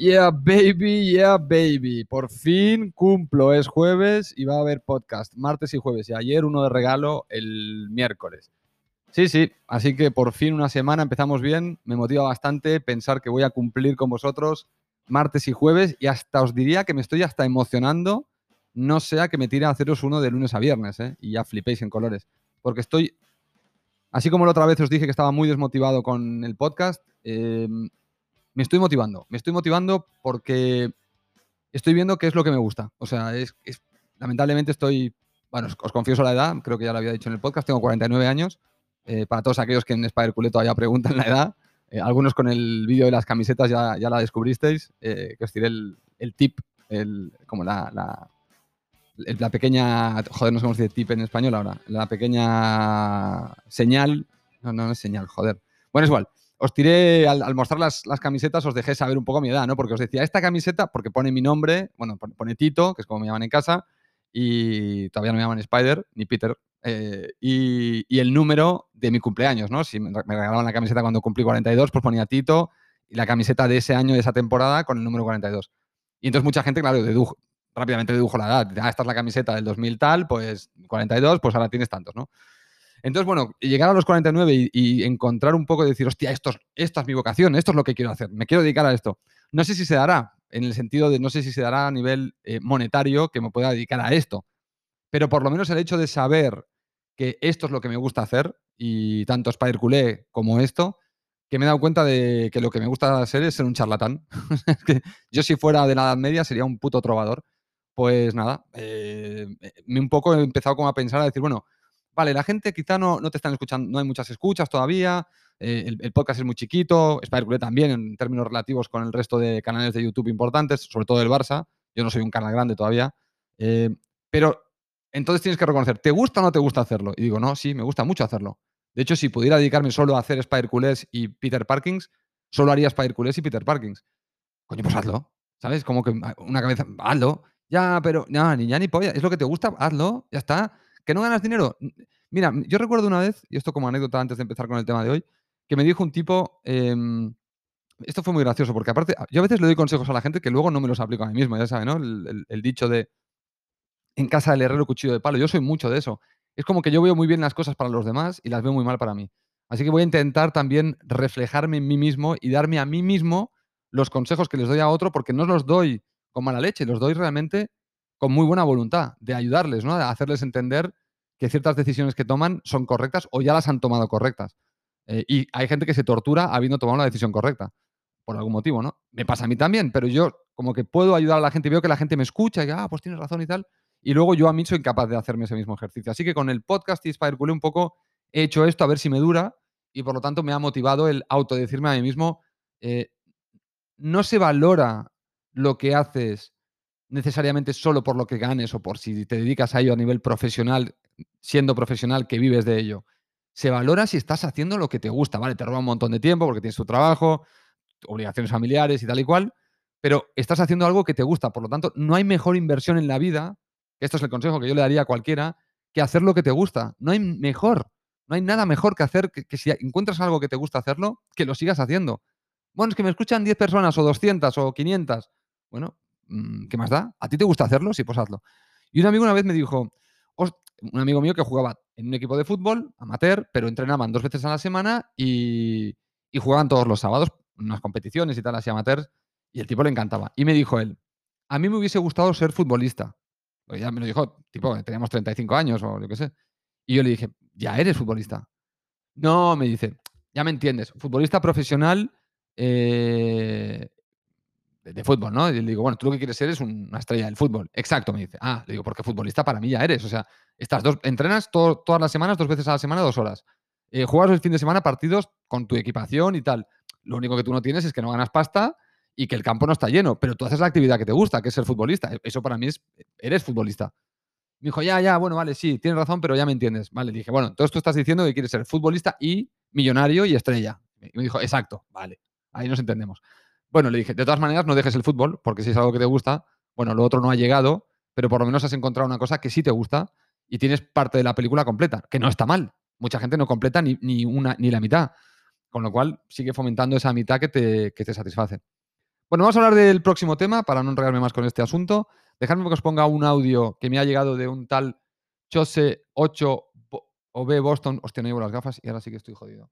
Yeah, baby, yeah, baby. Por fin cumplo, es jueves y va a haber podcast martes y jueves. Y ayer uno de regalo el miércoles. Sí, sí, así que por fin una semana empezamos bien. Me motiva bastante pensar que voy a cumplir con vosotros martes y jueves y hasta os diría que me estoy hasta emocionando. No sea que me tire a haceros uno de lunes a viernes ¿eh? y ya flipéis en colores. Porque estoy, así como la otra vez os dije que estaba muy desmotivado con el podcast, eh, me estoy motivando. Me estoy motivando porque estoy viendo qué es lo que me gusta. O sea, es, lamentablemente estoy, bueno, os, confieso la edad, creo que ya lo había dicho en el podcast, tengo 49 años. Eh, para todos aquellos que en Spider Culeto todavía preguntan la edad, eh, algunos con el vídeo de las camisetas ya, ya la descubristeis, eh, que os tiré el, tip, el, como la, la, la, pequeña, joder, no sé cómo se dice tip en español ahora, la pequeña señal, no, no, no es señal, joder. Bueno, es igual os tiré, al, mostrar las, camisetas, os dejé saber un poco mi edad, ¿no? Porque os decía, esta camiseta, porque pone mi nombre, bueno, pone Tito, que es como me llaman en casa, y todavía no me llaman Spider, ni Peter, eh, y, el número de mi cumpleaños, ¿no? Si me regalaban la camiseta cuando cumplí 42, pues ponía Tito, y la camiseta de ese año, de esa temporada, con el número 42. Y entonces mucha gente, claro, dedujo, rápidamente dedujo la edad. Ah, esta es la camiseta del 2000 tal, pues 42, pues ahora tienes tantos, ¿no? Entonces, bueno, llegar a los 49 y, encontrar un poco de decir, hostia, esto, es mi vocación, esto es lo que quiero hacer, me quiero dedicar a esto. No sé si se dará, en el sentido de no sé si se dará a nivel eh, monetario que me pueda dedicar a esto, pero por lo menos el hecho de saber que esto es lo que me gusta hacer, y tanto Spider Culé como esto, que me he dado cuenta de que lo que me gusta hacer es ser un charlatán. yo si fuera de la Edad Media sería un puto trovador. Pues nada, eh, me un poco he empezado como a pensar, a decir, bueno, vale, la gente quizá no, no te están escuchando, no hay muchas escuchas todavía, eh, el, podcast es muy chiquito, Spider también en términos relativos con el resto de canales de YouTube importantes, sobre todo el Barça, yo no soy un canal grande todavía, eh, pero entonces tienes que reconocer, ¿te gusta o no te gusta hacerlo? Y digo, no, sí, me gusta mucho hacerlo. De hecho, si pudiera dedicarme solo a hacer Spider y Peter Parkins, solo haría Spider y Peter Parkins. Coño, pues hazlo. ¿Sabes? Como que una cabeza, hazlo. Ya, pero, ya, ni ni polla. Es lo que te gusta, hazlo. Ya está. ¿Que no ganas dinero? Mira, yo recuerdo una vez, y esto como anécdota antes de empezar con el tema de hoy, que me dijo un tipo, em, esto fue muy gracioso, porque aparte, yo a veces le doy consejos a la gente que luego no me los aplico a mí mismo, ya sabes, ¿no? El, dicho de, en casa del herrero cuchillo de palo, yo soy mucho de eso. Es como que yo veo muy bien las cosas para los demás y las veo muy mal para mí. Así que voy a intentar también reflejarme en mí mismo y darme a mí mismo los consejos que les doy a otro, porque no los doy con mala leche, los doy realmente con muy buena voluntad de ayudarles, ¿no? De hacerles entender que ciertas decisiones que toman son correctas o ya las han tomado correctas. Eh, y hay gente que se tortura habiendo tomado una decisión correcta, por algún motivo, ¿no? Me pasa a mí también, pero yo como que puedo ayudar a la gente, veo que la gente me escucha y ah, pues tienes razón y tal, y luego yo a mí soy incapaz de hacerme ese mismo ejercicio. Así que con el podcast y Spider un poco he hecho esto a ver si me dura y por lo tanto me ha motivado el autodecirme a mí mismo, eh, no se valora lo que haces necesariamente solo por lo que ganes o por si te dedicas a ello a nivel profesional, siendo profesional que vives de ello. Se valora si estás haciendo lo que te gusta, ¿vale? Te roba un montón de tiempo porque tienes tu trabajo, obligaciones familiares y tal y cual, pero estás haciendo algo que te gusta. Por lo tanto, no hay mejor inversión en la vida, esto es el consejo que yo le daría a cualquiera, que hacer lo que te gusta. No hay mejor, no hay nada mejor que hacer que, que si encuentras algo que te gusta hacerlo, que lo sigas haciendo. Bueno, es que me escuchan 10 personas o 200 o 500. Bueno, Mm, ¿qué más da? ¿A ti te gusta hacerlo? Sí, pues hazlo. Y un amigo una vez me dijo, un amigo mío que jugaba en un equipo de fútbol, amateur, pero entrenaban dos veces a la semana y, jugaban todos los sábados, unas competiciones y tal, así amateurs, y el tipo le encantaba. Y me dijo él, a mí me hubiese gustado ser futbolista. ya me lo dijo, tipo, teníamos 35 años o lo que sé. Y yo le dije, ya eres futbolista. No, me dice, ya me entiendes, futbolista profesional eh, de, fútbol, ¿no? Y le digo, bueno, tú lo que quieres ser es una estrella del fútbol. Exacto, me dice. Ah, le digo, porque futbolista para mí ya eres. O sea, estas dos, entrenas todas las semanas, dos veces a la semana, dos horas. Eh, juegas el fin de semana partidos con tu equipación y tal. Lo único que tú no tienes es que no ganas pasta y que el campo no está lleno, pero tú haces la actividad que te gusta, que es ser futbolista. Eso para mí es, eres futbolista. Me dijo, ya, ya, bueno, vale, sí, tienes razón, pero ya me entiendes. Vale, dije, bueno, entonces tú estás diciendo que quieres ser futbolista y millonario y estrella. Y me dijo, exacto, vale, ahí nos entendemos. Bueno, le dije, de todas maneras, no dejes el fútbol, porque si es algo que te gusta, bueno, lo otro no ha llegado, pero por lo menos has encontrado una cosa que sí te gusta y tienes parte de la película completa, que no está mal. Mucha gente no completa ni, ni una, ni la mitad. Con lo cual, sigue fomentando esa mitad que te, que te satisface. Bueno, vamos a hablar del próximo tema para no enredarme más con este asunto. Dejadme que os ponga un audio que me ha llegado de un tal Chose 8 o B Boston. Hostia, no llevo las gafas y ahora sí que estoy jodido.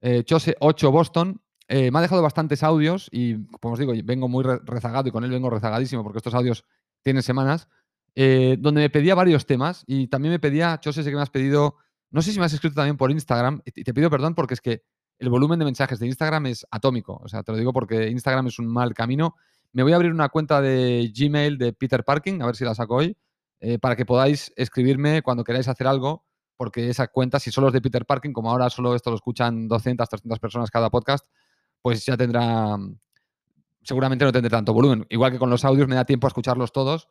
Eh, Chose 8 Boston. Eh, me ha dejado bastantes audios y, como os digo, vengo muy rezagado y con él vengo rezagadísimo porque estos audios tienen semanas, eh, donde me pedía varios temas y también me pedía, Chose, sé que me has pedido, no sé si me has escrito también por Instagram y te pido perdón porque es que el volumen de mensajes de Instagram es atómico. O sea, te lo digo porque Instagram es un mal camino. Me voy a abrir una cuenta de Gmail de Peter Parking, a ver si la saco hoy, para que podáis escribirme cuando queráis hacer algo porque esa cuenta, si solo es de Peter Parking, como ahora solo esto lo escuchan 200, 300 personas cada podcast, pues ya tendrá, seguramente no tendré tanto volumen. Igual que con los audios me da tiempo a escucharlos todos,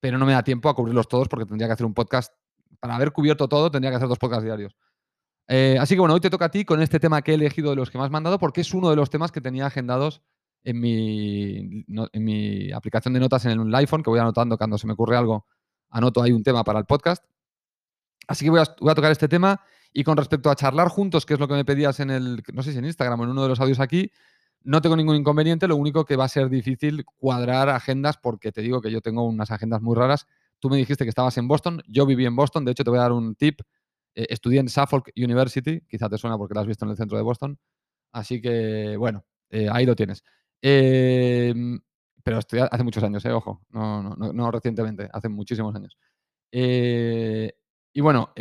pero no me da tiempo a cubrirlos todos porque tendría que hacer un podcast, para haber cubierto todo, tendría que hacer dos podcasts diarios. Eh, así que bueno, hoy te toca a ti con este tema que he elegido de los que me has mandado porque es uno de los temas que tenía agendados en mi, en mi aplicación de notas en el iPhone, que voy anotando cuando se me ocurre algo, anoto ahí un tema para el podcast. Así que voy a, tocar este tema. Y con respecto a charlar juntos, que es lo que me pedías en el, no sé si en Instagram o en uno de los audios aquí, no tengo ningún inconveniente. Lo único que va a ser difícil cuadrar agendas porque te digo que yo tengo unas agendas muy raras. Tú me dijiste que estabas en Boston, yo viví en Boston, de hecho te voy a dar un tip. Eh, estudié en Suffolk University, quizá te suena porque lo has visto en el centro de Boston. Así que, bueno, eh, ahí lo tienes. Em, pero estudié hace muchos años, eh, ojo, no, no, no, recientemente, hace muchísimos años. Y bueno,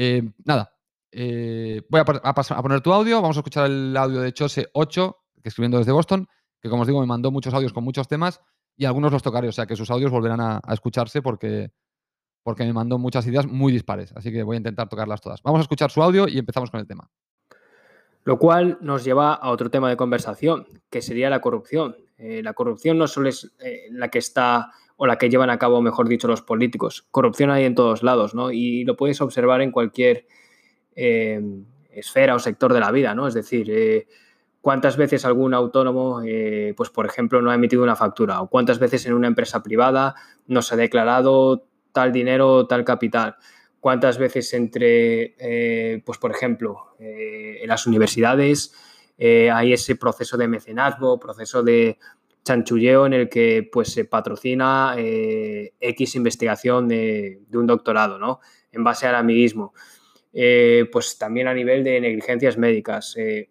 nada, eh, voy a, a, poner tu audio, vamos a escuchar el audio de Chose 8, que escribiendo desde Boston, que como os digo me mandó muchos audios con muchos temas y algunos los tocaré, o sea que sus audios volverán a, escucharse porque, porque me mandó muchas ideas muy dispares, así que voy a intentar tocarlas todas. Vamos a escuchar su audio y empezamos con el tema. Lo cual nos lleva a otro tema de conversación, que sería la corrupción. Eh, la corrupción no solo es la que está o la que llevan a cabo, mejor dicho, los políticos. Corrupción hay en todos lados, ¿no? Y lo puedes observar en cualquier eh, esfera o sector de la vida, ¿no? Es decir, eh, cuántas veces algún autónomo, eh, pues por ejemplo, no ha emitido una factura, o cuántas veces en una empresa privada no se ha declarado tal dinero, tal capital. Cuántas veces entre, pues por ejemplo, en las universidades hay ese proceso de mecenazgo, proceso de, chanchulleo en el que pues se patrocina eh, X investigación de, un doctorado, ¿no? En base al amiguismo. Eh, pues también a nivel de negligencias médicas. Eh,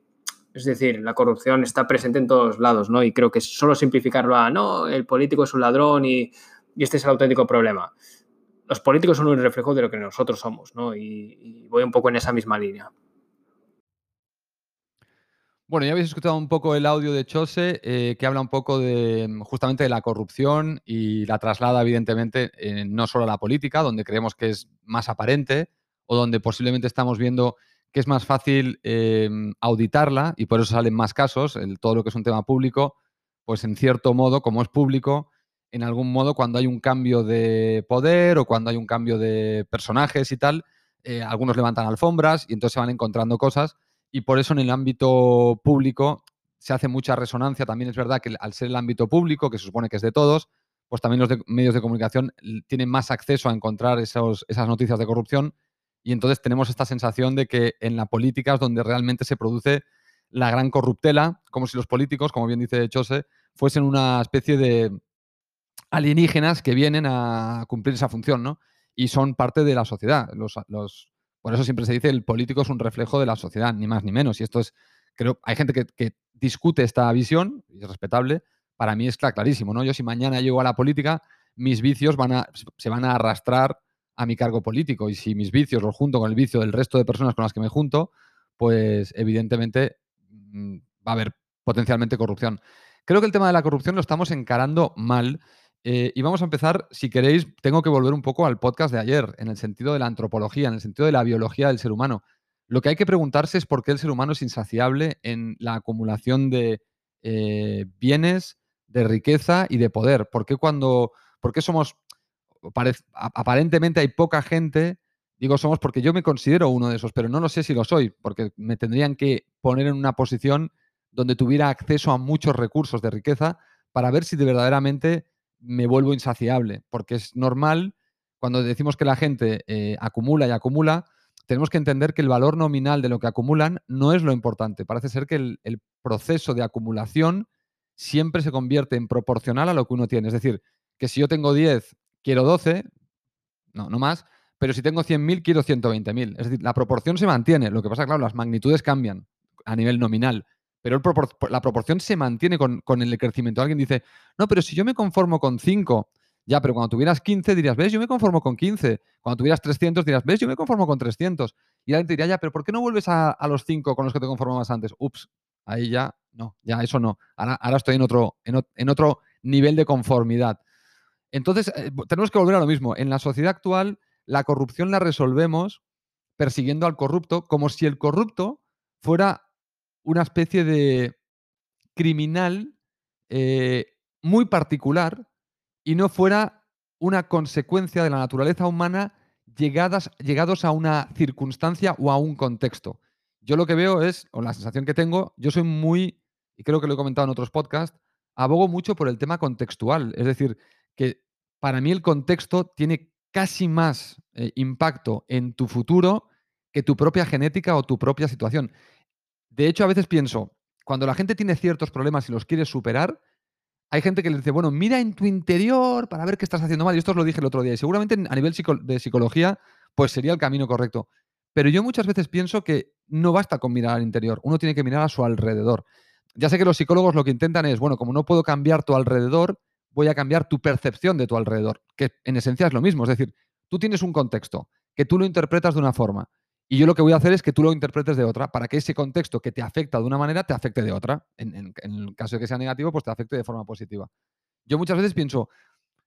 es decir, la corrupción está presente en todos lados, ¿no? Y creo que solo simplificarlo a, no, el político es un ladrón y, este es el auténtico problema. Los políticos son un reflejo de lo que nosotros somos, ¿no? y voy un poco en esa misma línea. Bueno, ya habéis escuchado un poco el audio de Chose, eh, que habla un poco de mm, justamente de la corrupción y la traslada, evidentemente, no solo a la política, donde creemos que es más aparente o donde posiblemente estamos viendo que es más fácil em, auditarla y por eso salen más casos, el, todo lo que es un tema público, pues en cierto modo, como es público, en algún modo cuando hay un cambio de poder o cuando hay un cambio de personajes y tal, eh, algunos levantan alfombras y entonces se van encontrando cosas y por eso en el ámbito público se hace mucha resonancia. También es verdad que al ser el ámbito público, que se supone que es de todos, pues también los medios de comunicación tienen más acceso a encontrar esas noticias de corrupción y entonces tenemos esta sensación de que en la política es donde realmente se produce la gran corruptela, como si los políticos, como bien dice Chose, fuesen una especie de alienígenas que vienen a cumplir esa función, ¿no? Y son parte de la sociedad. Los, los, por eso siempre se dice el político es un reflejo de la sociedad, ni más ni menos. Y esto es, creo, hay gente que, discute esta visión, y es respetable, para mí es clarísimo, ¿no? Yo si mañana llego a la política, mis vicios van a, se van a arrastrar a mi cargo político. Y si mis vicios los junto con el vicio del resto de personas con las que me junto, pues evidentemente mm, va a haber potencialmente corrupción. Creo que el tema de la corrupción lo estamos encarando mal eh, y vamos a empezar, si queréis, tengo que volver un poco al podcast de ayer, en el sentido de la antropología, en el sentido de la biología del ser humano. Lo que hay que preguntarse es por qué el ser humano es insaciable en la acumulación de eh, bienes, de riqueza y de poder. ¿Por qué cuando, por qué somos, aparentemente hay poca gente, digo somos porque yo me considero uno de esos, pero no lo sé si lo soy, porque me tendrían que poner en una posición donde tuviera acceso a muchos recursos de riqueza para ver si de verdaderamente me vuelvo insaciable, porque es normal, cuando decimos que la gente eh, acumula y acumula, tenemos que entender que el valor nominal de lo que acumulan no es lo importante. Parece ser que el, proceso de acumulación siempre se convierte en proporcional a lo que uno tiene. Es decir, que si yo tengo 10, quiero 12, no, no más, pero si tengo 100.000, quiero 120.000. Es decir, la proporción se mantiene. Lo que pasa, claro, las magnitudes cambian a nivel nominal, pero la proporción se mantiene con, con, el crecimiento. Alguien dice, no, pero si yo me conformo con 5, ya, pero cuando tuvieras 15 dirías, ves, yo me conformo con 15. Cuando tuvieras 300 dirías, ves, yo me conformo con 300. Y alguien te diría, ya, pero ¿por qué no vuelves a, los 5 con los que te conformabas antes? Ups, ahí ya, no, ya eso no. Ahora, ahora estoy en otro, en, otro nivel de conformidad. Entonces, eh, tenemos que volver a lo mismo. En la sociedad actual, la corrupción la resolvemos persiguiendo al corrupto como si el corrupto fuera una especie de criminal eh, muy particular y no fuera una consecuencia de la naturaleza humana llegadas, llegados a una circunstancia o a un contexto. Yo lo que veo es, o la sensación que tengo, yo soy muy, y creo que lo he comentado en otros podcasts, abogo mucho por el tema contextual. Es decir, que para mí el contexto tiene casi más eh, impacto en tu futuro que tu propia genética o tu propia situación. De hecho, a veces pienso, cuando la gente tiene ciertos problemas y los quiere superar, hay gente que le dice, bueno, mira en tu interior para ver qué estás haciendo mal. Y esto os lo dije el otro día. Y seguramente a nivel de psicología, pues sería el camino correcto. Pero yo muchas veces pienso que no basta con mirar al interior. Uno tiene que mirar a su alrededor. Ya sé que los psicólogos lo que intentan es, bueno, como no puedo cambiar tu alrededor, voy a cambiar tu percepción de tu alrededor. Que en esencia es lo mismo. Es decir, tú tienes un contexto que tú lo interpretas de una forma. Y yo lo que voy a hacer es que tú lo interpretes de otra, para que ese contexto que te afecta de una manera te afecte de otra. En, el caso de que sea negativo, pues te afecte de forma positiva. Yo muchas veces pienso,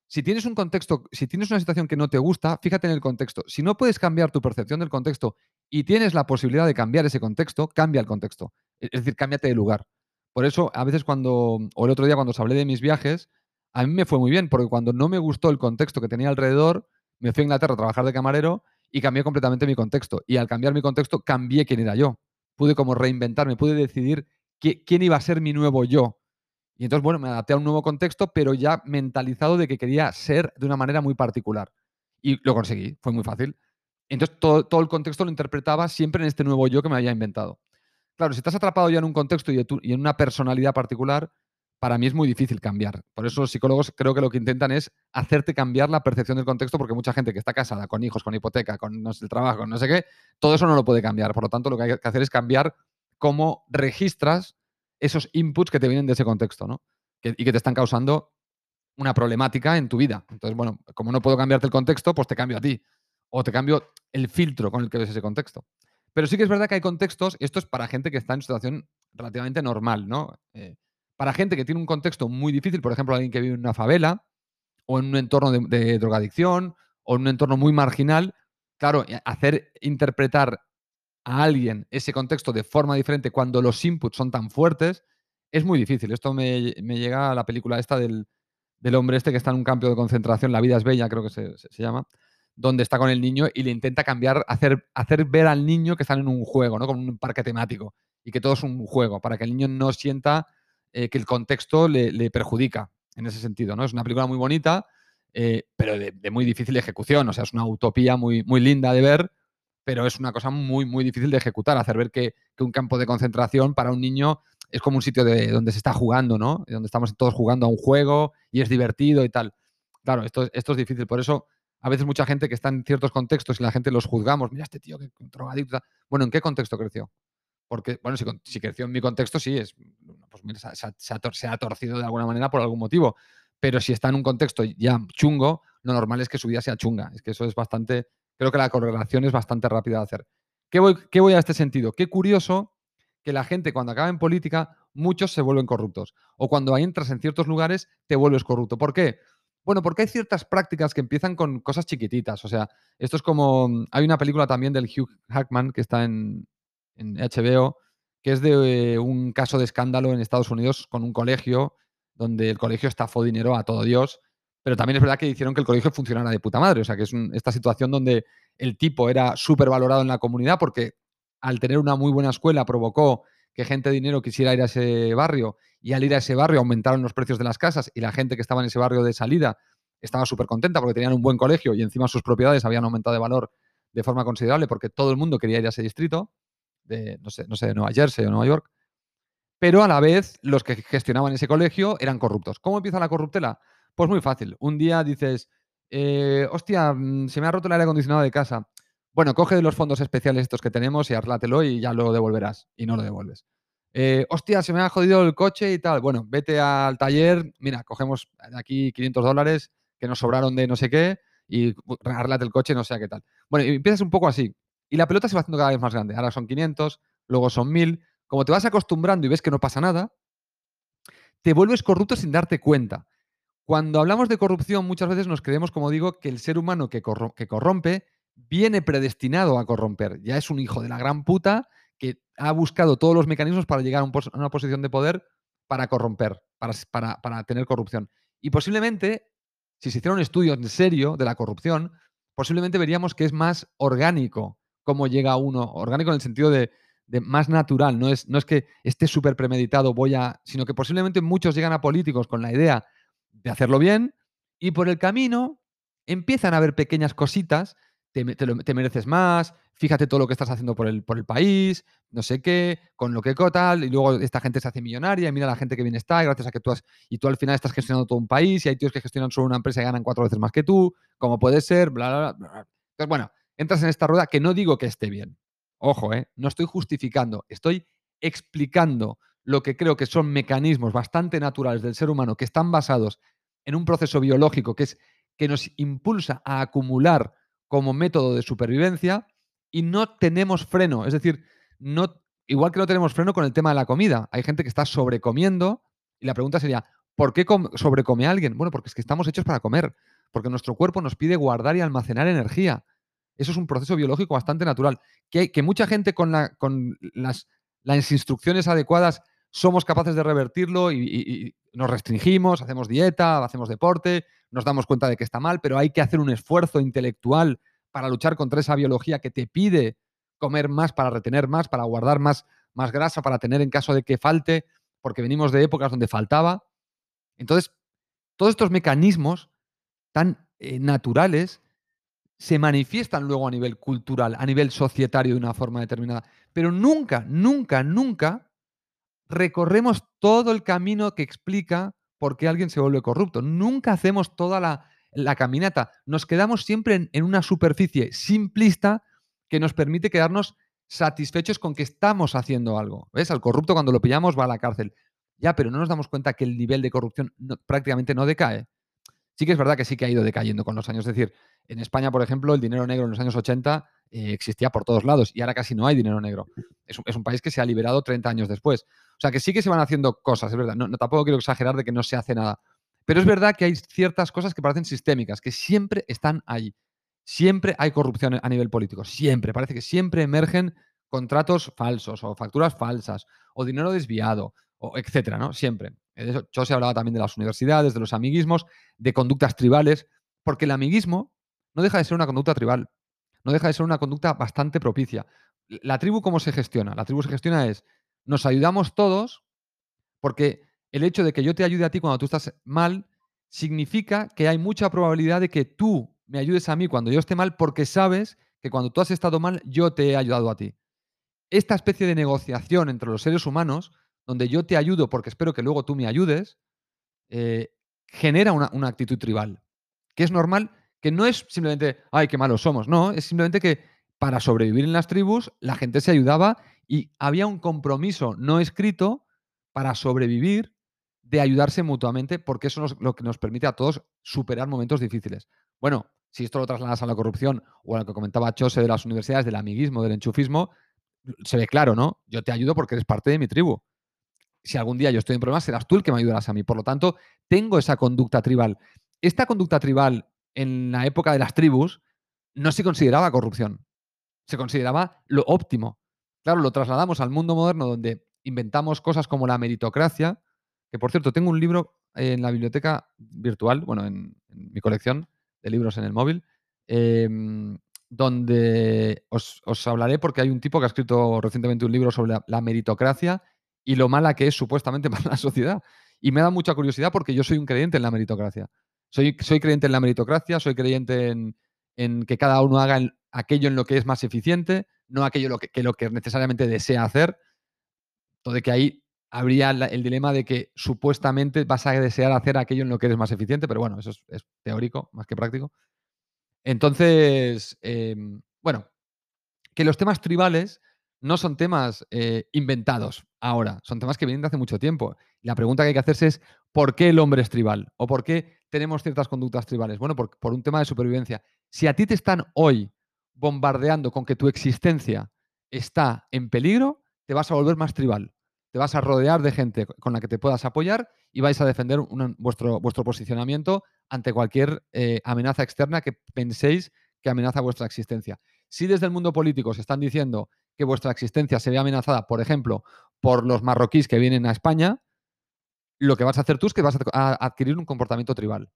si tienes un contexto, si tienes una situación que no te gusta, fíjate en el contexto. Si no puedes cambiar tu percepción del contexto y tienes la posibilidad de cambiar ese contexto, cambia el contexto. Es decir, cámbiate de lugar. Por eso, a veces cuando, o el otro día cuando os hablé de mis viajes, a mí me fue muy bien, porque cuando no me gustó el contexto que tenía alrededor, me fui a Inglaterra a trabajar de camarero y cambié completamente mi contexto. Y al cambiar mi contexto, cambié quién era yo. Pude como reinventarme, pude decidir quién iba a ser mi nuevo yo. Y entonces, bueno, me adapté a un nuevo contexto, pero ya mentalizado de que quería ser de una manera muy particular. Y lo conseguí, fue muy fácil. Entonces, todo, el contexto lo interpretaba siempre en este nuevo yo que me había inventado. Claro, si estás atrapado ya en un contexto y, y en una personalidad particular, para mí es muy difícil cambiar. Por eso los psicólogos creo que lo que intentan es hacerte cambiar la percepción del contexto, porque mucha gente que está casada, con hijos, con hipoteca, con no sé, el trabajo, con no sé qué, todo eso no lo puede cambiar. Por lo tanto, lo que hay que hacer es cambiar cómo registras esos inputs que te vienen de ese contexto, ¿no? y que te están causando una problemática en tu vida. Entonces, bueno, como no puedo cambiarte el contexto, pues te cambio a ti. O te cambio el filtro con el que ves ese contexto. Pero sí que es verdad que hay contextos, esto es para gente que está en situación relativamente normal, ¿no? Eh, para gente que tiene un contexto muy difícil, por ejemplo, alguien que vive en una favela o en un entorno de, drogadicción o en un entorno muy marginal, claro, hacer interpretar a alguien ese contexto de forma diferente cuando los inputs son tan fuertes es muy difícil. Esto me, llega a la película esta del, hombre este que está en un campo de concentración, La vida es bella, creo que se, llama, donde está con el niño y le intenta cambiar, hacer, hacer ver al niño que están en un juego, ¿no? Con un parque temático y que todo es un juego, para que el niño no sienta eh, que el contexto le, perjudica en ese sentido. ¿no? Es una película muy bonita, eh, pero de, muy difícil ejecución. O sea, es una utopía muy, muy linda de ver, pero es una cosa muy, muy difícil de ejecutar. Hacer ver que, un campo de concentración para un niño es como un sitio de, donde se está jugando, ¿no? Donde estamos todos jugando a un juego y es divertido y tal. Claro, esto, esto es difícil. Por eso, a veces mucha gente que está en ciertos contextos y la gente los juzgamos. Mira, este tío que drogadicto. Bueno, ¿en qué contexto creció? Porque, bueno, si, creció en mi contexto, sí, es, pues se, ha, torcido de alguna manera por algún motivo. Pero si está en un contexto ya chungo, lo normal es que su vida sea chunga. Es que eso es bastante, creo que la correlación es bastante rápida de hacer. ¿Qué voy, qué voy a este sentido? Qué curioso que la gente cuando acaba en política, muchos se vuelven corruptos. O cuando entras en ciertos lugares, te vuelves corrupto. ¿Por qué? Bueno, porque hay ciertas prácticas que empiezan con cosas chiquititas. O sea, esto es como. Hay una película también del Hugh Hackman que está en, en HBO, que es de eh, un caso de escándalo en Estados Unidos con un colegio, donde el colegio estafó dinero a todo Dios, pero también es verdad que hicieron que el colegio funcionara de puta madre. O sea, que es esta situación donde el tipo era súper valorado en la comunidad porque al tener una muy buena escuela provocó que gente de dinero quisiera ir a ese barrio y al ir a ese barrio aumentaron los precios de las casas y la gente que estaba en ese barrio de salida estaba súper contenta porque tenían un buen colegio y encima sus propiedades habían aumentado de valor de forma considerable porque todo el mundo quería ir a ese distrito de, no sé, no sé, de Nueva Jersey o Nueva York. pero a la vez los que gestionaban ese colegio eran corruptos. ¿Cómo empieza la corruptela? Pues muy fácil. Un día dices, eh, hostia, mm, se me ha roto el aire acondicionado de casa. Bueno, coge los fondos especiales estos que tenemos y arlátelo y ya lo devolverás. Y no lo devuelves. Eh, hostia, se me ha jodido el coche y tal. Bueno, vete al taller, mira, cogemos aquí 500 dólares que nos sobraron de no sé qué y arreglate el coche, no sé qué tal. Bueno, y empiezas un poco así. Y la pelota se va haciendo cada vez más grande. Ahora son 500, luego son 1000. Como te vas acostumbrando y ves que no pasa nada, te vuelves corrupto sin darte cuenta. Cuando hablamos de corrupción, muchas veces nos creemos, como digo, que el ser humano que, corrompe viene predestinado a corromper. Ya es un hijo de la gran puta que ha buscado todos los mecanismos para llegar a, una posición de poder para corromper, para, para, tener corrupción. Y posiblemente, si se hiciera un estudio en serio de la corrupción, posiblemente veríamos que es más orgánico cómo llega uno, orgánico en el sentido de, más natural, no es, no es que esté súper premeditado, voy a, sino que posiblemente muchos llegan a políticos con la idea de hacerlo bien y por el camino empiezan a ver pequeñas cositas, te, mereces más, fíjate todo lo que estás haciendo por el, por el país, no sé qué, con lo que tal, y luego esta gente se hace millonaria, y mira la gente que viene está, gracias a que tú has, y tú al final estás gestionando todo un país, y hay tíos que gestionan solo una empresa y ganan cuatro veces más que tú, como puede ser, bla, bla, bla. Entonces, bueno, entras en esta rueda que no digo que esté bien. Ojo, ¿eh? no estoy justificando, estoy explicando lo que creo que son mecanismos bastante naturales del ser humano que están basados en un proceso biológico que es que nos impulsa a acumular como método de supervivencia y no tenemos freno. Es decir, no, igual que no tenemos freno con el tema de la comida. Hay gente que está sobrecomiendo y la pregunta sería, ¿por qué sobrecome alguien? Bueno, porque es que estamos hechos para comer, porque nuestro cuerpo nos pide guardar y almacenar energía. Eso es un proceso biológico bastante natural. Que, mucha gente con, las, instrucciones adecuadas somos capaces de revertirlo y, nos restringimos, hacemos dieta, hacemos deporte, nos damos cuenta de que está mal, pero hay que hacer un esfuerzo intelectual para luchar contra esa biología que te pide comer más para retener más, para guardar más, más grasa, para tener en caso de que falte, porque venimos de épocas donde faltaba. Entonces, todos estos mecanismos tan eh, naturales se manifiestan luego a nivel cultural, a nivel societario de una forma determinada. Pero nunca, nunca, nunca recorremos todo el camino que explica por qué alguien se vuelve corrupto. Nunca hacemos toda la, caminata. Nos quedamos siempre en, una superficie simplista que nos permite quedarnos satisfechos con que estamos haciendo algo. ¿Ves? Al corrupto cuando lo pillamos va a la cárcel. Ya, pero no nos damos cuenta que el nivel de corrupción prácticamente no decae. Sí que es verdad que sí que ha ido decayendo con los años. Es decir, en España, por ejemplo, el dinero negro en los años 80 eh, existía por todos lados y ahora casi no hay dinero negro. Es un, país que se ha liberado 30 años después. O sea que sí que se van haciendo cosas, es verdad. No, tampoco quiero exagerar de que no se hace nada. Pero es verdad que hay ciertas cosas que parecen sistémicas, que siempre están ahí. Siempre hay corrupción a nivel político, siempre. Parece que siempre emergen contratos falsos o facturas falsas o dinero desviado, o etcétera, ¿no? Siempre. De hecho, se hablaba también de las universidades, de los amiguismos, de conductas tribales, porque el amiguismo no deja de ser una conducta tribal, no deja de ser una conducta bastante propicia. La tribu, ¿cómo se gestiona? La tribu se gestiona es, nos ayudamos todos, porque el hecho de que yo te ayude a ti cuando tú estás mal, significa que hay mucha probabilidad de que tú me ayudes a mí cuando yo esté mal, porque sabes que cuando tú has estado mal, yo te he ayudado a ti. Esta especie de negociación entre los seres humanos, donde yo te ayudo porque espero que luego tú me ayudes, eh, genera una, una actitud tribal, que es normal que no es simplemente, ay, qué malos somos, no, es simplemente que para sobrevivir en las tribus la gente se ayudaba y había un compromiso no escrito para sobrevivir de ayudarse mutuamente porque eso es lo que nos permite a todos superar momentos difíciles. Bueno, si esto lo trasladas a la corrupción o a lo que comentaba Chose de las universidades, del amiguismo, del enchufismo, se ve claro, ¿no? Yo te ayudo porque eres parte de mi tribu. Si algún día yo estoy en problemas, serás tú el que me ayudarás a mí. Por lo tanto, tengo esa conducta tribal. Esta conducta tribal en la época de las tribus, no se consideraba corrupción. Se consideraba lo óptimo. Claro, lo trasladamos al mundo moderno donde inventamos cosas como la meritocracia, que por cierto, tengo un libro en la biblioteca virtual, bueno, en, mi colección de libros en el móvil, em, donde os, hablaré porque hay un tipo que ha escrito recientemente un libro sobre la, meritocracia y lo mala que es supuestamente para la sociedad. Y me da mucha curiosidad porque yo soy un creyente en la meritocracia. Soy, soy creyente en la meritocracia, soy creyente en, que cada uno haga aquello en lo que es más eficiente, no aquello lo que, lo que necesariamente desea hacer. De que ahí habría el dilema de que supuestamente vas a desear hacer aquello en lo que eres más eficiente, pero bueno, eso es, teórico más que práctico. Entonces, em, bueno, que los temas tribales no son temas eh, inventados ahora, son temas que vienen de hace mucho tiempo. La pregunta que hay que hacerse es, ¿por qué el hombre es tribal? ¿O por qué tenemos ciertas conductas tribales? Bueno, por, un tema de supervivencia. Si a ti te están hoy bombardeando con que tu existencia está en peligro, te vas a volver más tribal te vas a rodear de gente con la que te puedas apoyar y vais a defender vuestro, vuestro posicionamiento ante cualquier eh, amenaza externa que penséis que amenaza vuestra existencia. Si desde el mundo político se están diciendo que vuestra existencia se ve amenazada, por ejemplo, por los marroquíes que vienen a España, lo que vas a hacer tú es que vas a adquirir un comportamiento tribal.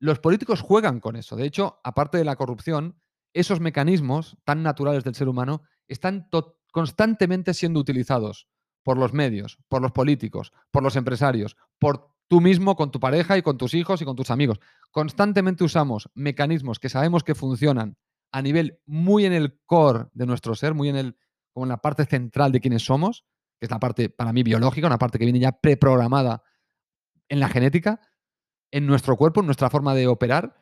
Los políticos juegan con eso. De hecho, aparte de la corrupción, esos mecanismos tan naturales del ser humano están constantemente siendo utilizados por los medios, por los políticos, por los empresarios, por tú mismo con tu pareja y con tus hijos y con tus amigos. Constantemente usamos mecanismos que sabemos que funcionan a nivel muy en el core de nuestro ser, muy en el como en la parte central de quienes somos, que es la parte para mí biológica, una parte que viene ya preprogramada en la genética, en nuestro cuerpo, en nuestra forma de operar,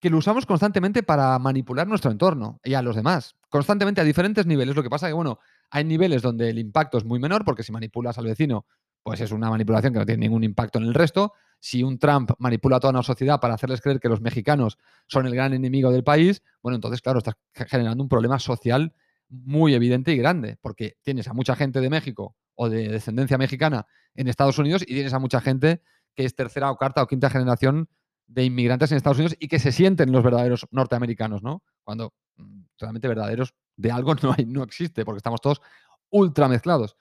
que lo usamos constantemente para manipular nuestro entorno y a los demás, constantemente a diferentes niveles. Lo que pasa que, bueno, hay niveles donde el impacto es muy menor, porque si manipulas al vecino, pues es una manipulación que no tiene ningún impacto en el resto. Si un Trump manipula a toda una sociedad para hacerles creer que los mexicanos son el gran enemigo del país, bueno, entonces, claro, estás generando un problema social muy evidente y grande, porque tienes a mucha gente de México o de descendencia mexicana en Estados Unidos y tienes a mucha gente que es tercera o cuarta o quinta generación de inmigrantes en Estados Unidos y que se sienten los verdaderos norteamericanos, ¿no? Cuando mm, realmente verdaderos de algo no, hay, no existe, porque estamos todos ultra mezclados.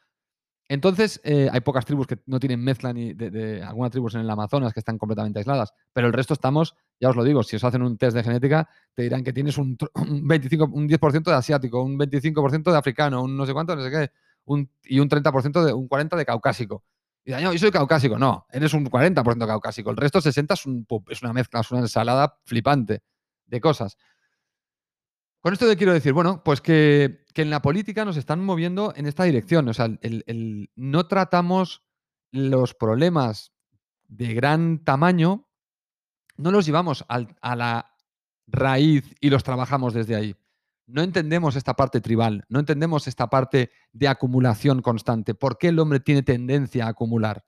Entonces, eh, hay pocas tribus que no tienen mezcla ni de, algunas tribus en el Amazonas que están completamente aisladas, pero el resto estamos, ya os lo digo, si os hacen un test de genética, te dirán que tienes un, 25, un 10% de asiático, un 25% de africano, un no sé cuánto, no sé qué, un, y un 30% de un 40% de caucásico. Y yo soy caucásico. No, eres un 40% caucásico. El resto 60 es, un, es una mezcla, es una ensalada flipante de cosas. Con esto te quiero decir, bueno, pues que, en la política nos están moviendo en esta dirección. O sea, el, no tratamos los problemas de gran tamaño, no los llevamos a la raíz y los trabajamos desde ahí. No entendemos esta parte tribal, no entendemos esta parte de acumulación constante. ¿Por qué el hombre tiene tendencia a acumular?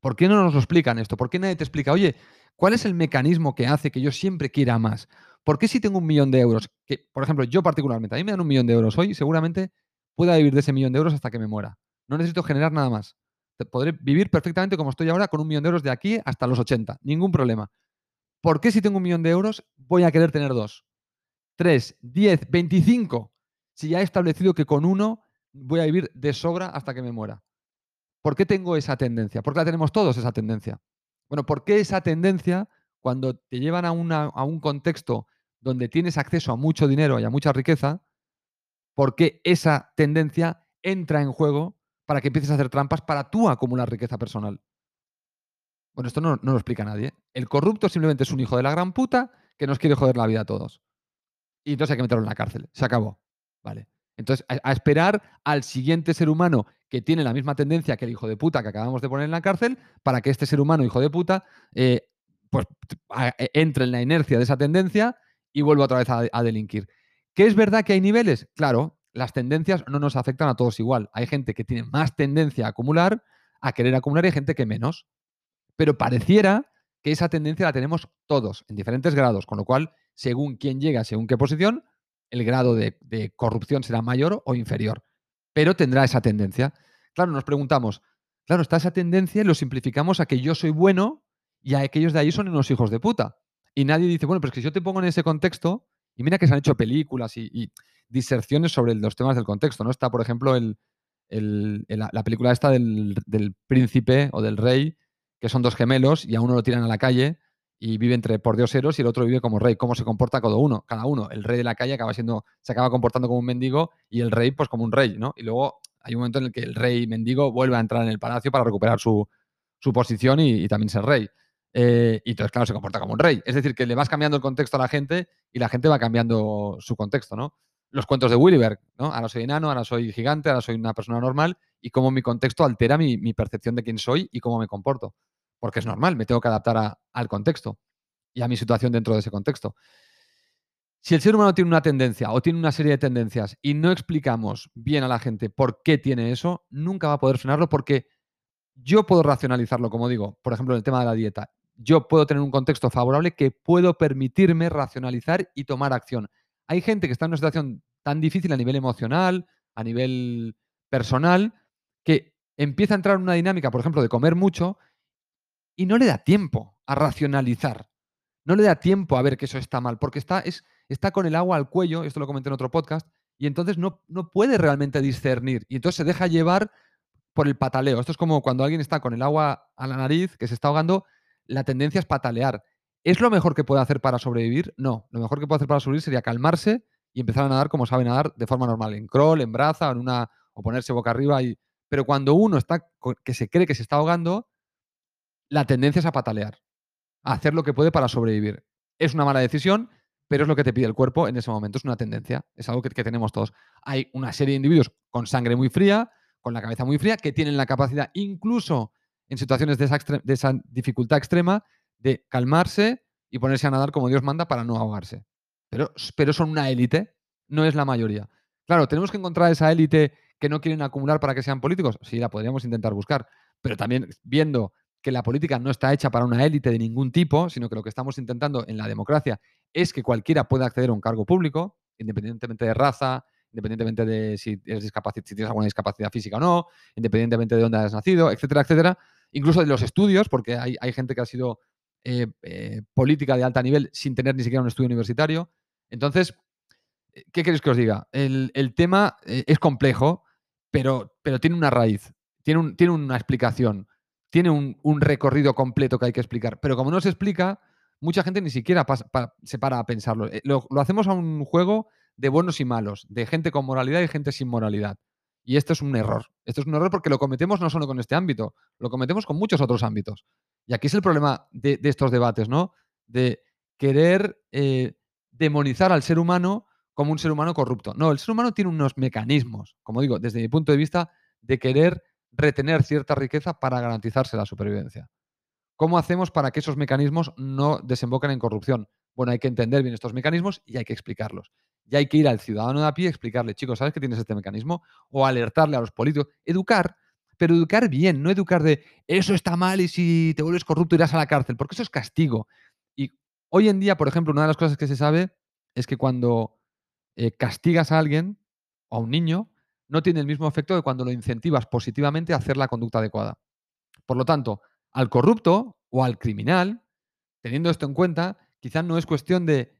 ¿Por qué no nos lo explican esto? ¿Por qué nadie te explica, oye, cuál es el mecanismo que hace que yo siempre quiera más? ¿Por qué si tengo un millón de euros, que por ejemplo yo particularmente, a mí me dan un millón de euros hoy, seguramente pueda vivir de ese millón de euros hasta que me muera? No necesito generar nada más. Podré vivir perfectamente como estoy ahora con un millón de euros de aquí hasta los 80, ningún problema. ¿Por qué si tengo un millón de euros voy a querer tener dos? Tres, diez, veinticinco, si ya he establecido que con uno voy a vivir de sobra hasta que me muera. ¿Por qué tengo esa tendencia? ¿Por qué la tenemos todos esa tendencia? Bueno, ¿por qué esa tendencia cuando te llevan a, a un contexto donde tienes acceso a mucho dinero y a mucha riqueza, ¿por qué esa tendencia entra en juego para que empieces a hacer trampas para tú acumular riqueza personal? Bueno, esto no, lo explica nadie. El corrupto simplemente es un hijo de la gran puta que nos quiere joder la vida a todos. Y entonces hay que meterlo en la cárcel. Se acabó. Vale. Entonces, a, esperar al siguiente ser humano que tiene la misma tendencia que el hijo de puta que acabamos de poner en la cárcel, para que este ser humano, hijo de puta, eh, pues e, entre en la inercia de esa tendencia y vuelva otra vez a, delinquir. ¿Que es verdad que hay niveles? Claro, las tendencias no nos afectan a todos igual. Hay gente que tiene más tendencia a acumular, a querer acumular, y hay gente que menos. Pero pareciera que esa tendencia la tenemos todos, en diferentes grados, con lo cual, según quién llega, según qué posición, el grado de corrupción será mayor o inferior. Pero tendrá esa tendencia. Claro, nos preguntamos, claro, está esa tendencia y lo simplificamos a que yo soy bueno y aquellos de ahí son unos hijos de puta. Y nadie dice, bueno, pero es que si yo te pongo en ese contexto, y mira que se han hecho películas y, diserciones sobre los temas del contexto, ¿no? Está, por ejemplo, el, la película esta del, príncipe o del rey, que son dos gemelos y a uno lo tiran a la calle y vive entre por dioseros y el otro vive como rey. ¿Cómo se comporta cada uno? Cada uno. El rey de la calle acaba siendo, se acaba comportando como un mendigo y el rey, pues como un rey, ¿no? Y luego hay un momento en el que el rey mendigo vuelve a entrar en el palacio para recuperar su, posición y también ser rey. Eh, y entonces, claro, se comporta como un rey. Es decir, que le vas cambiando el contexto a la gente y la gente va cambiando su contexto, ¿no? los cuentos de Willyberg, ¿no? Ahora soy enano, ahora soy gigante, ahora soy una persona normal y cómo mi contexto altera mi, percepción de quién soy y cómo me comporto. Porque es normal, me tengo que adaptar al contexto y a mi situación dentro de ese contexto. Si el ser humano tiene una tendencia o tiene una serie de tendencias y no explicamos bien a la gente por qué tiene eso, nunca va a poder frenarlo porque yo puedo racionalizarlo, como digo, por ejemplo, en el tema de la dieta. Yo puedo tener un contexto favorable que puedo permitirme racionalizar y tomar acción. Hay gente que está en una situación tan difícil a nivel emocional, a nivel personal, que empieza a entrar en una dinámica, por ejemplo, de comer mucho y no le da tiempo a racionalizar. No le da tiempo a ver que eso está mal, porque está, es, está con el agua al cuello, esto lo comenté en otro podcast, y entonces no, no puede realmente discernir. Y entonces se deja llevar por el pataleo. Esto es como cuando alguien está con el agua a la nariz, que se está ahogando, la tendencia es patalear. ¿Es lo mejor que puede hacer para sobrevivir? No. Lo mejor que puede hacer para sobrevivir sería calmarse y empezar a nadar como sabe nadar de forma normal, en crawl, en braza, en una, o ponerse boca arriba. Y... Pero cuando uno está que se cree que se está ahogando, la tendencia es a patalear, a hacer lo que puede para sobrevivir. Es una mala decisión, pero es lo que te pide el cuerpo en ese momento, es una tendencia, es algo que, tenemos todos. Hay una serie de individuos con sangre muy fría, con la cabeza muy fría, que tienen la capacidad, incluso en situaciones de esa, dificultad extrema, de calmarse y ponerse a nadar como Dios manda para no ahogarse. Pero, pero son una élite, no es la mayoría. Claro, tenemos que encontrar esa élite que no quieren acumular para que sean políticos. Sí, la podríamos intentar buscar, pero también viendo que la política no está hecha para una élite de ningún tipo, sino que lo que estamos intentando en la democracia es que cualquiera pueda acceder a un cargo público, independientemente de raza, independientemente de si, tienes alguna discapacidad física o no, independientemente de dónde has nacido, etcétera, etcétera. Incluso de los estudios, porque hay, gente que ha sido eh, eh, política de alto nivel sin tener ni siquiera un estudio universitario. Entonces, ¿qué queréis que os diga? El, tema eh, es complejo, pero, pero tiene una raíz, tiene, tiene una explicación tiene un, recorrido completo que hay que explicar. Pero como no se explica, mucha gente ni siquiera se para a pensarlo. Eh, lo, hacemos a un juego de buenos y malos, de gente con moralidad y gente sin moralidad. Y esto es un error. Esto es un error porque lo cometemos no solo con este ámbito, lo cometemos con muchos otros ámbitos. Y aquí es el problema de, estos debates, ¿no? De querer eh, demonizar al ser humano como un ser humano corrupto. No, el ser humano tiene unos mecanismos, como digo, desde mi punto de vista, de querer retener cierta riqueza para garantizarse la supervivencia. ¿Cómo hacemos para que esos mecanismos no desemboquen en corrupción? Bueno, hay que entender bien estos mecanismos y hay que explicarlos. Y hay que ir al ciudadano de a pie y explicarle, chicos, ¿sabes que tienes este mecanismo? O alertarle a los políticos. Educar, pero educar bien, no educar de eso está mal y si te vuelves corrupto irás a la cárcel, porque eso es castigo. Y hoy en día, por ejemplo, una de las cosas que se sabe es que cuando eh, castigas a alguien o a un niño, no tiene el mismo efecto que cuando lo incentivas positivamente a hacer la conducta adecuada. Por lo tanto, al corrupto o al criminal, teniendo esto en cuenta, quizás no es cuestión de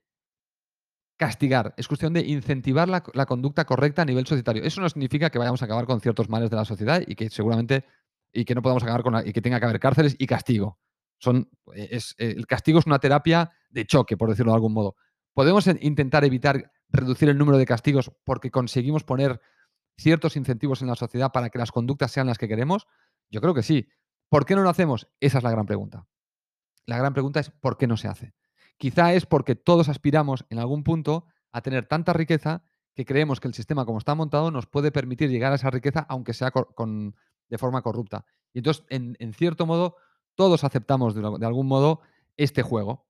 castigar, es cuestión de incentivar la, conducta correcta a nivel societario. Eso no significa que vayamos a acabar con ciertos males de la sociedad y que seguramente y que no podamos acabar con y que tenga que haber cárceles y castigo. Son, es, el castigo es una terapia de choque, por decirlo de algún modo. ¿Podemos intentar evitar reducir el número de castigos porque conseguimos poner ciertos incentivos en la sociedad para que las conductas sean las que queremos? Yo creo que sí. ¿Por qué no lo hacemos? Esa es la gran pregunta. La gran pregunta es ¿por qué no se hace? Quizá es porque todos aspiramos en algún punto a tener tanta riqueza que creemos que el sistema como está montado nos puede permitir llegar a esa riqueza aunque sea con, de forma corrupta. Y entonces, en, cierto modo, todos aceptamos de, algún modo este juego,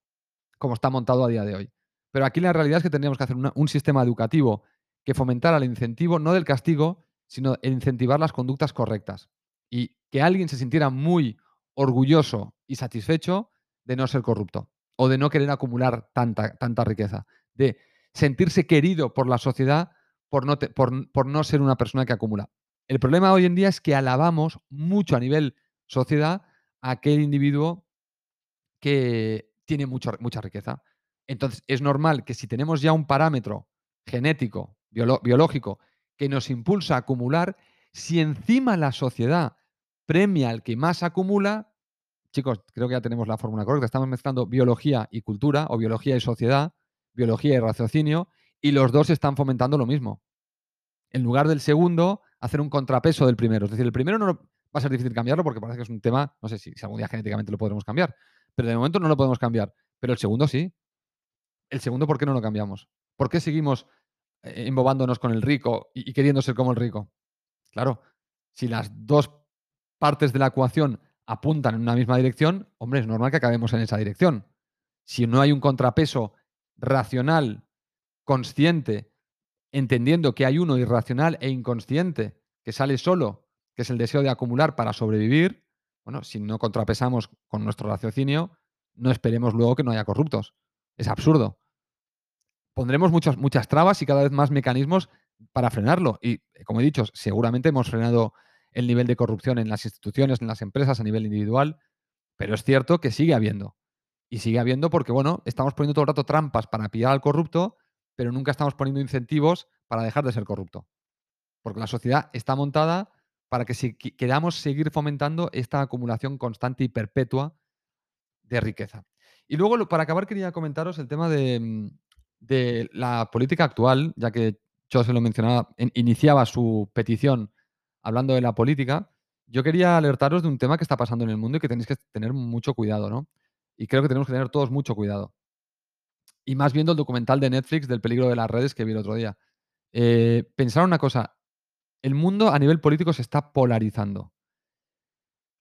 como está montado a día de hoy. Pero aquí la realidad es que tendríamos que hacer un sistema educativo que fomentara el incentivo, no del castigo, sino el incentivar las conductas correctas. Y que alguien se sintiera muy orgulloso y satisfecho de no ser corrupto o de no querer acumular tanta, tanta riqueza, de sentirse querido por la sociedad por no, por, no ser una persona que acumula. El problema hoy en día es que alabamos mucho a nivel sociedad a aquel individuo que tiene mucha riqueza. Entonces, es normal que si tenemos ya un parámetro genético biológico que nos impulsa a acumular, si encima la sociedad premia al que más acumula, chicos, creo que ya tenemos la fórmula correcta, estamos mezclando biología y cultura o biología y sociedad, biología y raciocinio, y los dos están fomentando lo mismo. En lugar del segundo, hacer un contrapeso del primero. Es decir, el primero no va a ser difícil cambiarlo porque parece que es un tema, no sé si, algún día genéticamente lo podremos cambiar, pero de momento no lo podemos cambiar. Pero el segundo sí. El segundo, ¿por qué no lo cambiamos? ¿Por qué seguimos eh, embobándonos con el rico y, y queriendo ser como el rico. Claro, si las dos partes de la ecuación apuntan en una misma dirección, hombre, es normal que acabemos en esa dirección. Si no hay un contrapeso racional, consciente, entendiendo que hay uno irracional e inconsciente que sale solo, que es el deseo de acumular para sobrevivir, bueno, si no contrapesamos con nuestro raciocinio, no esperemos luego que no haya corruptos. Es absurdo. Pondremos muchas, muchas trabas y cada vez más mecanismos para frenarlo. Y, como he dicho, seguramente hemos frenado el nivel de corrupción en las instituciones, en las empresas, a nivel individual, pero es cierto que sigue habiendo. Y sigue habiendo porque, bueno, estamos poniendo todo el rato trampas para pillar al corrupto, pero nunca estamos poniendo incentivos para dejar de ser corrupto. Porque la sociedad está montada para que si queramos seguir fomentando esta acumulación constante y perpetua de riqueza. Y luego, para acabar, quería comentaros el tema de, mm, de la política actual, ya que yo se lo mencionaba, iniciaba su petición hablando de la política. Yo quería alertaros de un tema que está pasando en el mundo y que tenéis que tener mucho cuidado, ¿no? Y creo que tenemos que tener todos mucho cuidado. Y más viendo el documental de Netflix del peligro de las redes que vi el otro día. Eh, pensar una cosa, el mundo a nivel político se está polarizando.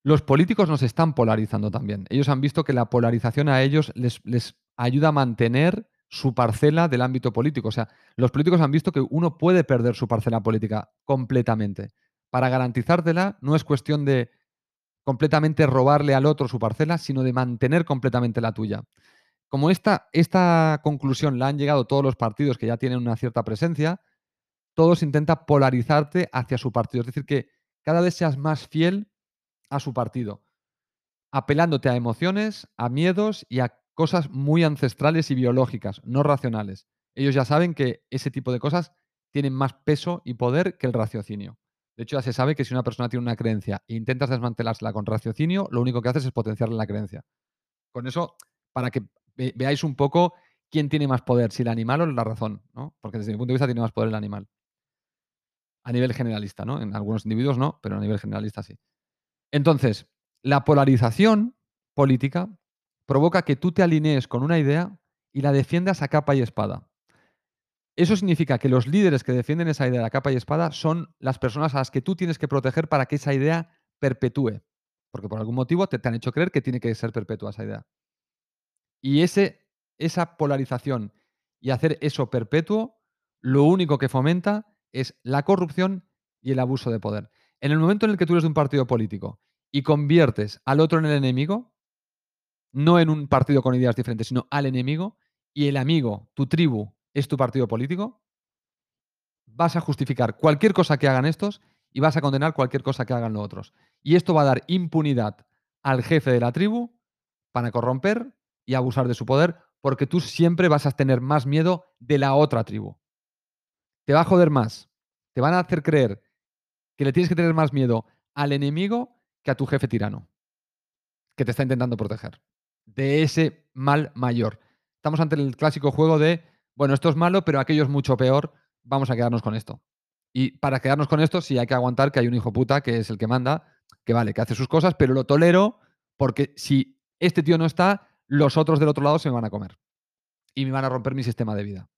Los políticos nos están polarizando también. Ellos han visto que la polarización a ellos les, les ayuda a mantener su parcela del ámbito político. O sea, los políticos han visto que uno puede perder su parcela política completamente. Para garantizártela no es cuestión de completamente robarle al otro su parcela, sino de mantener completamente la tuya. Como esta, esta conclusión la han llegado todos los partidos que ya tienen una cierta presencia, todos intentan polarizarte hacia su partido. Es decir, que cada vez seas más fiel a su partido, apelándote a emociones, a miedos y a cosas muy ancestrales y biológicas, no racionales. Ellos ya saben que ese tipo de cosas tienen más peso y poder que el raciocinio. De hecho, ya se sabe que si una persona tiene una creencia e intentas desmantelársela con raciocinio, lo único que haces es potenciarle la creencia. Con eso, para que veáis un poco quién tiene más poder, si el animal o la razón, ¿no? Porque desde mi punto de vista tiene más poder el animal. A nivel generalista, ¿no? En algunos individuos no, pero a nivel generalista sí. Entonces, la polarización política provoca que tú te alinees con una idea y la defiendas a capa y espada. Eso significa que los líderes que defienden esa idea a capa y espada son las personas a las que tú tienes que proteger para que esa idea perpetúe. Porque por algún motivo te, han hecho creer que tiene que ser perpetua esa idea. Y ese, esa polarización y hacer eso perpetuo, lo único que fomenta es la corrupción y el abuso de poder. En el momento en el que tú eres de un partido político y conviertes al otro en el enemigo, no en un partido con ideas diferentes, sino al enemigo, y el amigo, tu tribu, es tu partido político, vas a justificar cualquier cosa que hagan estos y vas a condenar cualquier cosa que hagan los otros. Y esto va a dar impunidad al jefe de la tribu para corromper y abusar de su poder, porque tú siempre vas a tener más miedo de la otra tribu. Te va a joder más. Te van a hacer creer que le tienes que tener más miedo al enemigo que a tu jefe tirano, que te está intentando proteger de ese mal mayor. Estamos ante el clásico juego de, bueno, esto es malo, pero aquello es mucho peor, vamos a quedarnos con esto. Y para quedarnos con esto, sí hay que aguantar que hay un hijo puta que es el que manda, que vale, que hace sus cosas, pero lo tolero porque si este tío no está, los otros del otro lado se me van a comer. Y me van a romper mi sistema de vida.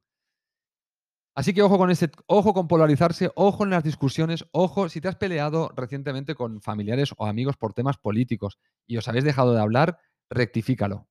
Así que ojo con ese, ojo con polarizarse, ojo en las discusiones, ojo si te has peleado recientemente con familiares o amigos por temas políticos y os habéis dejado de hablar, rectifícalo.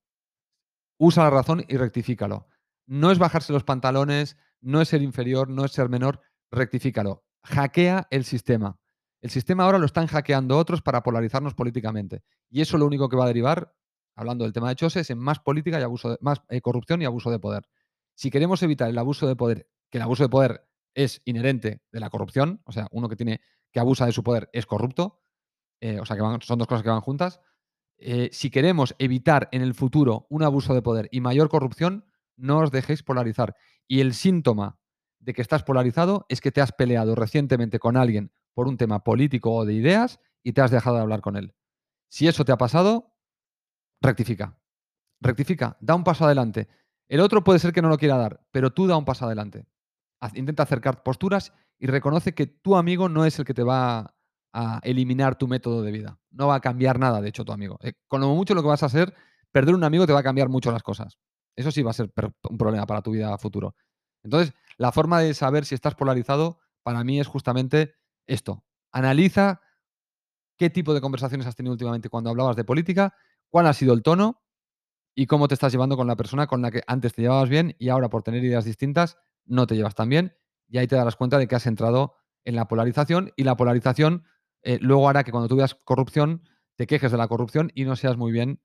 Usa la razón y rectifícalo. No es bajarse los pantalones, no es ser inferior, no es ser menor, rectifícalo. Hackea el sistema. El sistema ahora lo están hackeando otros para polarizarnos políticamente. Y eso lo único que va a derivar, hablando del tema de Chose, es en más política y abuso de, más eh, corrupción y abuso de poder. Si queremos evitar el abuso de poder, que el abuso de poder es inherente de la corrupción, o sea, uno que tiene que abusa de su poder es corrupto, eh, o sea, que son dos cosas que van juntas. Eh, si queremos evitar en el futuro un abuso de poder y mayor corrupción, no os dejéis polarizar. Y el síntoma de que estás polarizado es que te has peleado recientemente con alguien por un tema político o de ideas y te has dejado de hablar con él. Si eso te ha pasado, rectifica. Rectifica, da un paso adelante. El otro puede ser que no lo quiera dar, pero tú da un paso adelante. Intenta acercar posturas y reconoce que tu amigo no es el que te va a eliminar tu método de vida. No va a cambiar nada, de hecho, tu amigo. Eh, con lo mucho lo que vas a hacer, perder un amigo te va a cambiar mucho las cosas. Eso sí va a ser un problema para tu vida futuro. Entonces, La forma de saber si estás polarizado para mí es justamente esto. Analiza qué tipo de conversaciones has tenido últimamente cuando hablabas de política, cuál ha sido el tono y cómo te estás llevando con la persona con la que antes te llevabas bien y ahora por tener ideas distintas no te llevas tan bien. Y ahí te darás cuenta de que has entrado en la polarización y la polarización eh, luego hará que cuando tú veas corrupción te quejes de la corrupción y no seas muy bien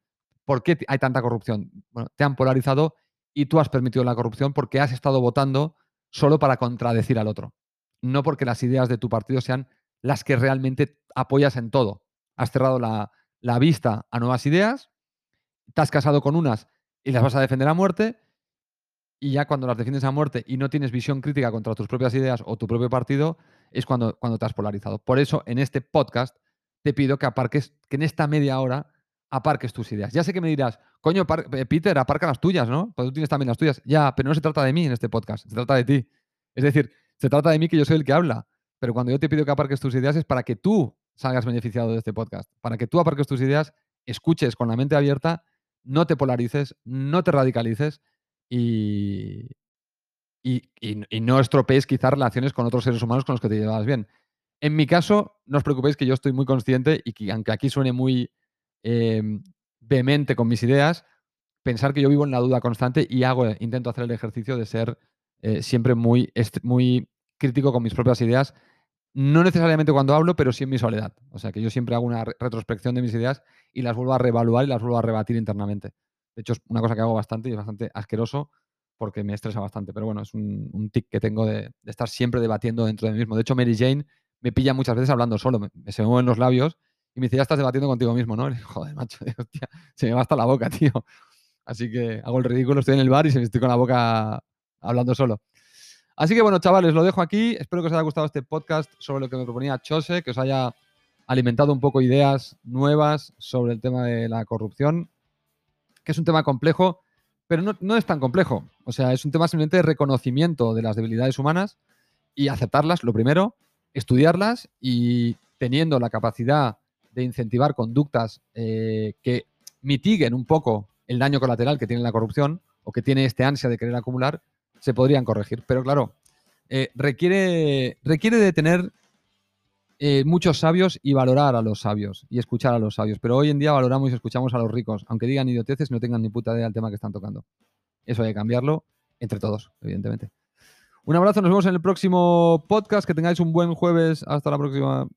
por qué hay tanta corrupción. Bueno, te han polarizado y tú has permitido la corrupción porque has estado votando solo para contradecir al otro, no porque las ideas de tu partido sean las que realmente apoyas en todo. Has cerrado la, vista a nuevas ideas, te has casado con unas y las vas a defender a muerte, y ya cuando las defiendes a muerte y no tienes visión crítica contra tus propias ideas o tu propio partido, es cuando, cuando te has polarizado. Por eso, en este podcast, te pido que aparques, que en esta media hora aparques tus ideas. Ya sé que me dirás, coño, eh, Peter, aparca las tuyas, ¿no? Pues tú tienes también las tuyas. Ya, pero no se trata de mí en este podcast, se trata de ti. Es decir, se trata de mí que yo soy el que habla. Pero cuando yo te pido que aparques tus ideas es para que tú salgas beneficiado de este podcast, para que tú aparques tus ideas, escuches con la mente abierta, no te polarices, no te radicalices y, y, no estropees quizás relaciones con otros seres humanos con los que te llevas bien. En mi caso, no os preocupéis que yo estoy muy consciente y que aunque aquí suene muy em, vehemente con mis ideas, pensar que yo vivo en la duda constante y hago, intento hacer el ejercicio de ser eh, siempre muy, muy crítico con mis propias ideas no necesariamente cuando hablo, pero sí en mi soledad. O sea que yo siempre hago una retrospección de mis ideas y las vuelvo a reevaluar y las vuelvo a rebatir internamente. De hecho, es una cosa que hago bastante y es bastante asqueroso porque me estresa bastante. Pero bueno, es un, tic que tengo de, estar siempre debatiendo dentro de mí mismo. De hecho, Mary Jane me pilla muchas veces hablando solo. Me, se mueven los labios y me dice, ya estás debatiendo contigo mismo, ¿no? Joder, macho, se me va hasta la boca, tío. Así que hago el ridículo, estoy en el bar y se me estoy con la boca hablando solo. Así que bueno, chavales, lo dejo aquí. Espero que os haya gustado este podcast sobre lo que me proponía Chose, que os haya alimentado un poco ideas nuevas sobre el tema de la corrupción, que es un tema complejo, pero no, es tan complejo. O sea, es un tema simplemente de reconocimiento de las debilidades humanas y aceptarlas, lo primero, estudiarlas y teniendo la capacidad de incentivar conductas eh, que mitiguen un poco el daño colateral que tiene la corrupción o que tiene este ansia de querer acumular, se podrían corregir. Pero claro, eh, requiere, requiere de tener eh, muchos sabios y valorar a los sabios y escuchar a los sabios. Pero hoy en día valoramos y escuchamos a los ricos, aunque digan idioteces, no tengan ni puta idea del tema que están tocando. Eso hay que cambiarlo entre todos, evidentemente. Un abrazo, nos vemos en el próximo podcast. Que tengáis un buen jueves. Hasta la próxima.